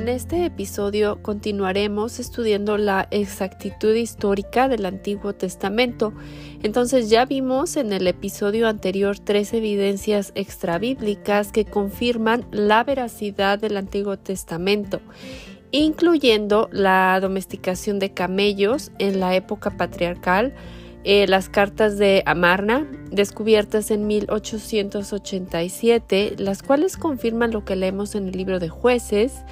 En este episodio continuaremos estudiando la exactitud histórica del Antiguo Testamento. Entonces ya vimos en el episodio anterior tres evidencias extrabíblicas que confirman la veracidad del Antiguo Testamento, incluyendo la domesticación de camellos en la época patriarcal, eh, las cartas de Amarna, descubiertas en 1887, las cuales confirman lo que leemos en el libro de jueces,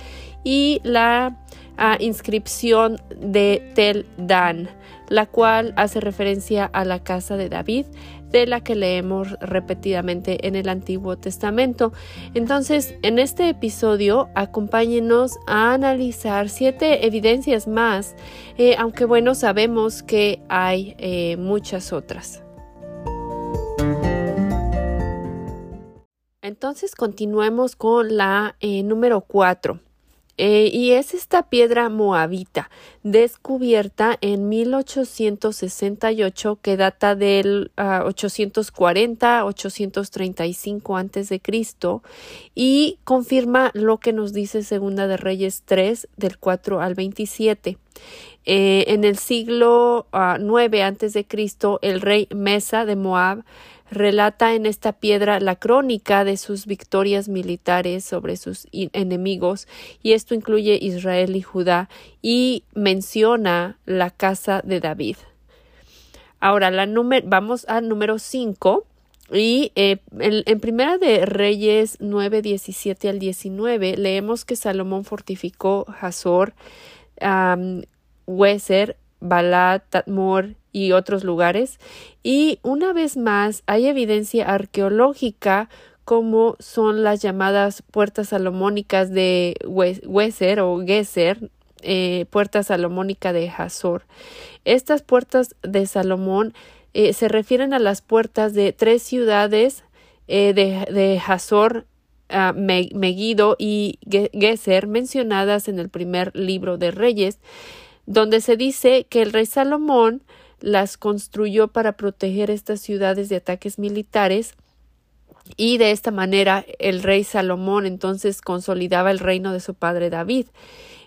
y la ah, inscripción de Tel Dan, la cual hace referencia a la casa de David, de la que leemos repetidamente en el Antiguo Testamento. Entonces, en este episodio, acompáñenos a analizar siete evidencias más, eh, aunque bueno, sabemos que hay eh, muchas otras. Entonces, continuemos con la eh, número cuatro. Eh, y es esta piedra moabita descubierta en 1868 que data del 840-835 antes de Cristo y confirma lo que nos dice Segunda de Reyes 3 del 4 al 27. Eh, en el siglo IX ah, antes de Cristo, el rey Mesa de Moab relata en esta piedra la crónica de sus victorias militares sobre sus enemigos, y esto incluye Israel y Judá, y menciona la casa de David. Ahora, la vamos al número 5. Y eh, en, Primera de Reyes 9, 17 al 19 leemos que Salomón fortificó Hazor, um, Weser, Balat, Tadmor y otros lugares. Y una vez más hay evidencia arqueológica como son las llamadas puertas salomónicas de Weser o Geser, eh, puerta salomónica de Hazor. Estas puertas de Salomón eh, se refieren a las puertas de tres ciudades eh, de, de Hazor, ah, y Geser mencionadas en el primer libro de Reyes donde se dice que el rey Salomón las construyó para proteger estas ciudades de ataques militares y de esta manera el rey Salomón entonces consolidaba el reino de su padre David.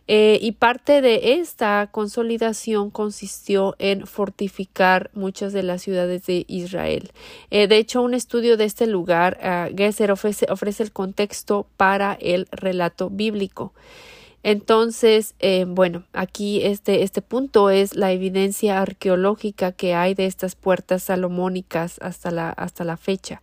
Eh, y parte de esta consolidación consistió en fortificar muchas de las ciudades de Israel. Eh, de hecho, un estudio de este lugar, uh, ofrece el contexto para el relato bíblico. Entonces, eh, bueno, aquí este, este punto es la evidencia arqueológica que hay de estas puertas salomónicas hasta la, hasta la fecha.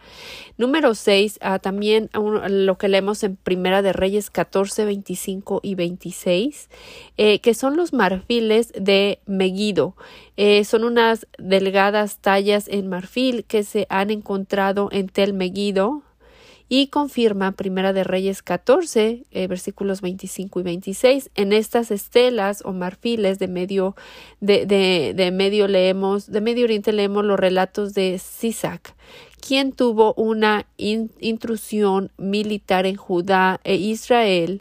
Número 6, ah, también lo que leemos en Primera de Reyes 14, 25 y 26, eh, que son los marfiles de Megiddo. Eh, son unas delgadas tallas en marfil que se han encontrado en Tel Megiddo, y confirma Primera de Reyes 14, eh, versículos 25 y 26. En estas estelas o marfiles de medio, de, de, medio leemos, de Medio Oriente leemos los relatos de Sisac, quien tuvo una intrusión militar en Judá e Israel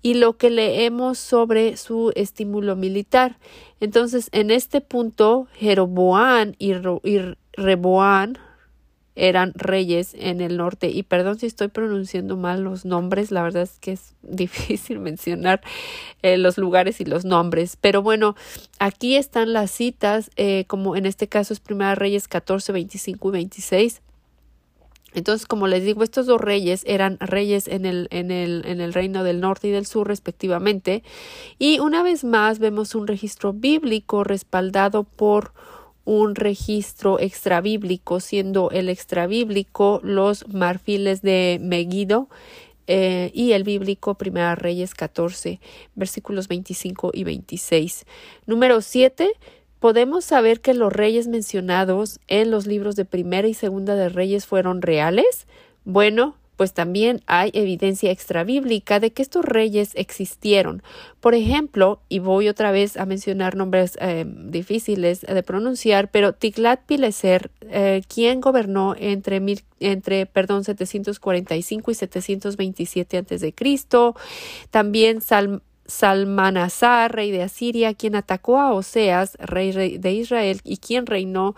y lo que leemos sobre su estímulo militar. Entonces, en este punto, Jeroboán y, Reboán eran reyes en el norte. Y perdón si estoy pronunciando mal los nombres, la verdad es que es difícil mencionar eh, los lugares y los nombres. Pero bueno, aquí están las citas, eh, como en este caso es Primera Reyes 14, 25 y 26. Entonces, como les digo, estos dos reyes eran reyes en el, en el, en el reino del norte y del sur, respectivamente. Y una vez más vemos un registro bíblico respaldado por un registro extrabíblico, siendo el extrabíblico los marfiles de Megiddo eh, y el bíblico Primera Reyes 14, versículos 25 y 26. Número 7. ¿Podemos saber que los reyes mencionados en los libros de Primera y Segunda de Reyes fueron reales? Bueno, pues también hay evidencia extrabíblica de que estos reyes existieron. Por ejemplo, y voy otra vez a mencionar nombres eh, difíciles de pronunciar, pero Tiglat-Pileser, eh, quien gobernó entre, entre perdón, 745 y 727 a.C., también Sal Salmanasar, rey de Asiria, quien atacó a Oseas, rey de Israel, y quien reinó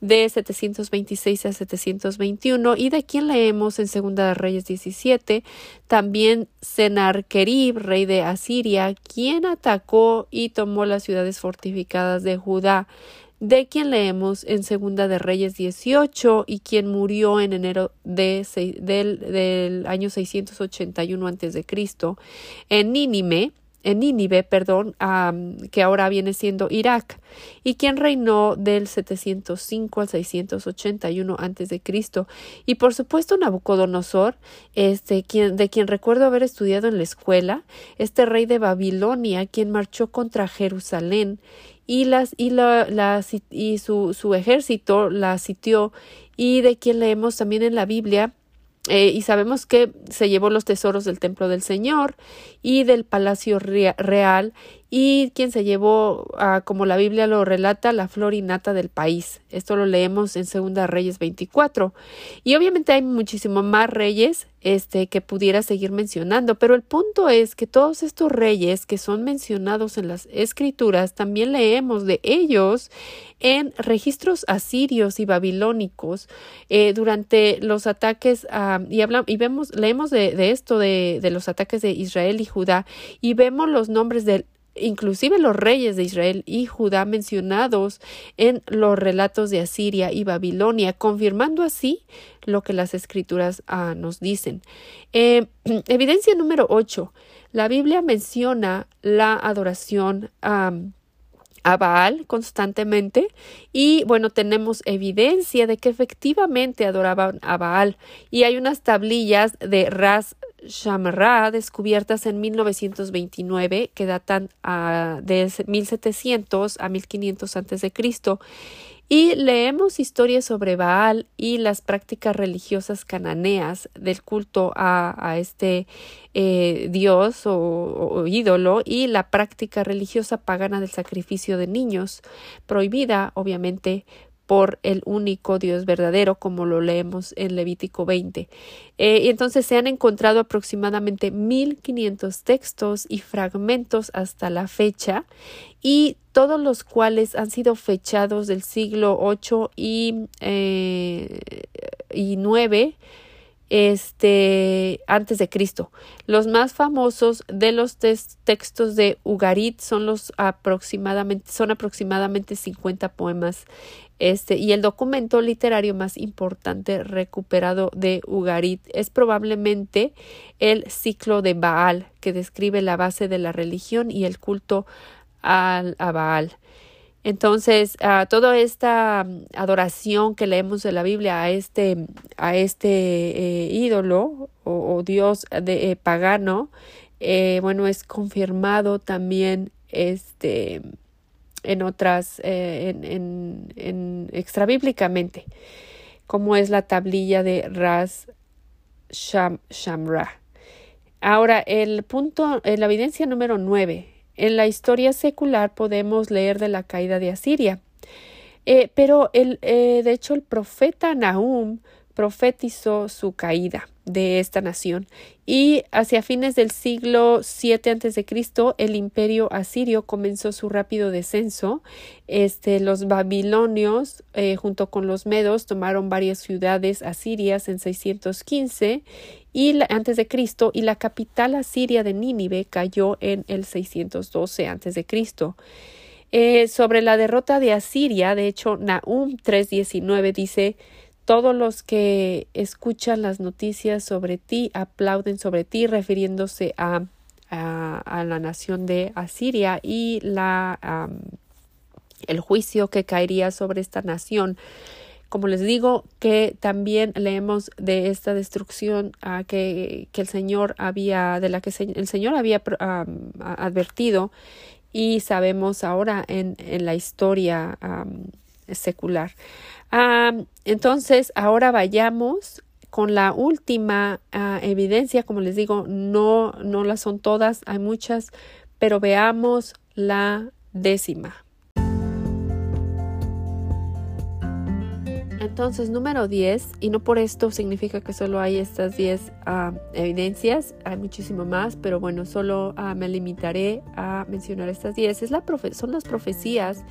de 726 a 721, y de quien leemos en Segunda de Reyes 17, también Senarkerib, rey de Asiria, quien atacó y tomó las ciudades fortificadas de Judá de quien leemos en Segunda de Reyes 18 y quien murió en enero de, del, del, año 681 a.C. en Nínive, en Nínive, perdón, que ahora viene siendo Irak, y quien reinó del 705 al 681 a.C. Y por supuesto Nabucodonosor, este, de quien recuerdo haber estudiado en la escuela, este rey de Babilonia, quien marchó contra Jerusalén y, las, y, la, y su, su ejército la sitió y de quien leemos también en la Biblia eh, y sabemos que se llevó los tesoros del templo del Señor y del palacio real y quien se llevó, como la Biblia lo relata, la flor y nata del país. Esto lo leemos en Segunda Reyes 24. Y obviamente hay muchísimo más reyes este, que pudiera seguir mencionando, pero el punto es que todos estos reyes que son mencionados en las escrituras, también leemos de ellos en registros asirios y babilónicos eh, durante los ataques y hablamos y vemos leemos de, de esto de, de los ataques de Israel y Judá y vemos los nombres de inclusive los reyes de Israel y Judá mencionados en los relatos de Asiria y Babilonia, confirmando así lo que las escrituras ah, nos dicen. Eh, evidencia número 8. La Biblia menciona la adoración a Baal constantemente y bueno tenemos evidencia de que efectivamente adoraban a Baal y hay unas tablillas de Ras Shamra descubiertas en 1929 que datan a, de 1700 a 1500 a.C. y leemos historias sobre Baal y las prácticas religiosas cananeas del culto a, este eh, dios o, ídolo y la práctica religiosa pagana del sacrificio de niños, prohibida obviamente por el único Dios verdadero, como lo leemos en Levítico 20. Eh, y entonces se han encontrado aproximadamente 1500 textos y fragmentos hasta la fecha, y todos los cuales han sido fechados del siglo 8 y, eh, y 9 este antes de Cristo. Los más famosos de los textos de Ugarit son los aproximadamente son aproximadamente 50 poemas. Este y el documento literario más importante recuperado de Ugarit es probablemente el ciclo de Baal que describe la base de la religión y el culto al, a Baal. Entonces, toda esta mm, adoración que leemos de la Biblia a este, a este eh, ídolo o, dios de, eh, pagano, eh, bueno, es confirmado también este, en otras, en, en, en extrabíblicamente, como es la tablilla de Ras Shamra. Ahora, el punto, la evidencia número nueve en la historia secular podemos leer de la caída de Asiria. Eh, pero el, eh, de hecho el profeta Nahum profetizó su caída de esta nación y hacia fines del siglo 7 a.C. el imperio asirio comenzó su rápido descenso. Este, los babilonios eh, junto con los medos tomaron varias ciudades asirias en 615 y antes de Cristo y la capital asiria de Nínive cayó en el 612 antes de Cristo. Eh, sobre la derrota de Asiria, de hecho, Nahum 3:19 dice todos los que escuchan las noticias sobre ti aplauden sobre ti, refiriéndose a, a, la nación de Asiria y la, el juicio que caería sobre esta nación. Como les digo, que también leemos de esta destrucción que, que, el Señor había, de la que el Señor había advertido y sabemos ahora en, en la historia secular. entonces, ahora vayamos con la última ah, evidencia, como les digo, no, no las son todas, hay muchas, pero veamos la décima. Entonces, número 10, y no por esto significa que solo hay estas 10 ah, evidencias, hay muchísimo más, pero bueno, solo ah, me limitaré a mencionar estas 10. Es la son las profecías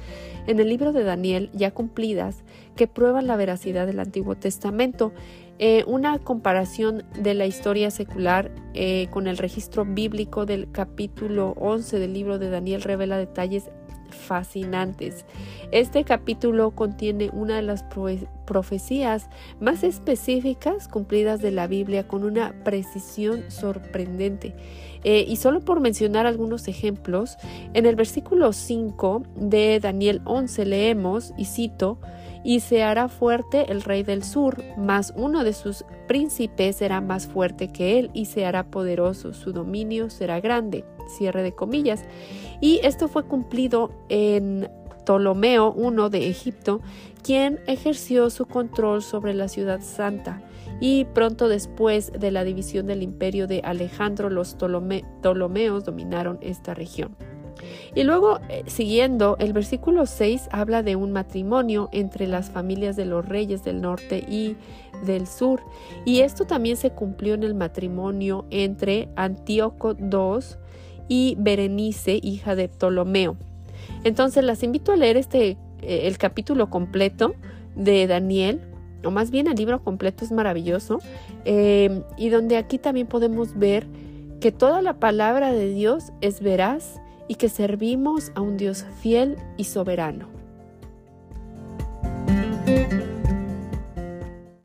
en el libro de Daniel ya cumplidas que prueban la veracidad del Antiguo Testamento. Eh, una comparación de la historia secular eh, con el registro bíblico del capítulo 11 del libro de Daniel revela detalles fascinantes. Este capítulo contiene una de las profecías más específicas cumplidas de la Biblia con una precisión sorprendente. Eh, y solo por mencionar algunos ejemplos, en el versículo 5 de Daniel 11 leemos, y cito, y se hará fuerte el rey del sur, mas uno de sus príncipes será más fuerte que él y se hará poderoso, su dominio será grande. Cierre de comillas. Y esto fue cumplido en Ptolomeo I de Egipto, quien ejerció su control sobre la ciudad santa. Y pronto después de la división del imperio de Alejandro, los Ptolomeos dominaron esta región. Y luego, eh, siguiendo, el versículo 6 habla de un matrimonio entre las familias de los reyes del norte y del sur. Y esto también se cumplió en el matrimonio entre Antíoco II y Berenice, hija de Ptolomeo. Entonces las invito a leer este eh, el capítulo completo de Daniel, o más bien el libro completo es maravilloso, eh, y donde aquí también podemos ver que toda la palabra de Dios es veraz y que servimos a un Dios fiel y soberano.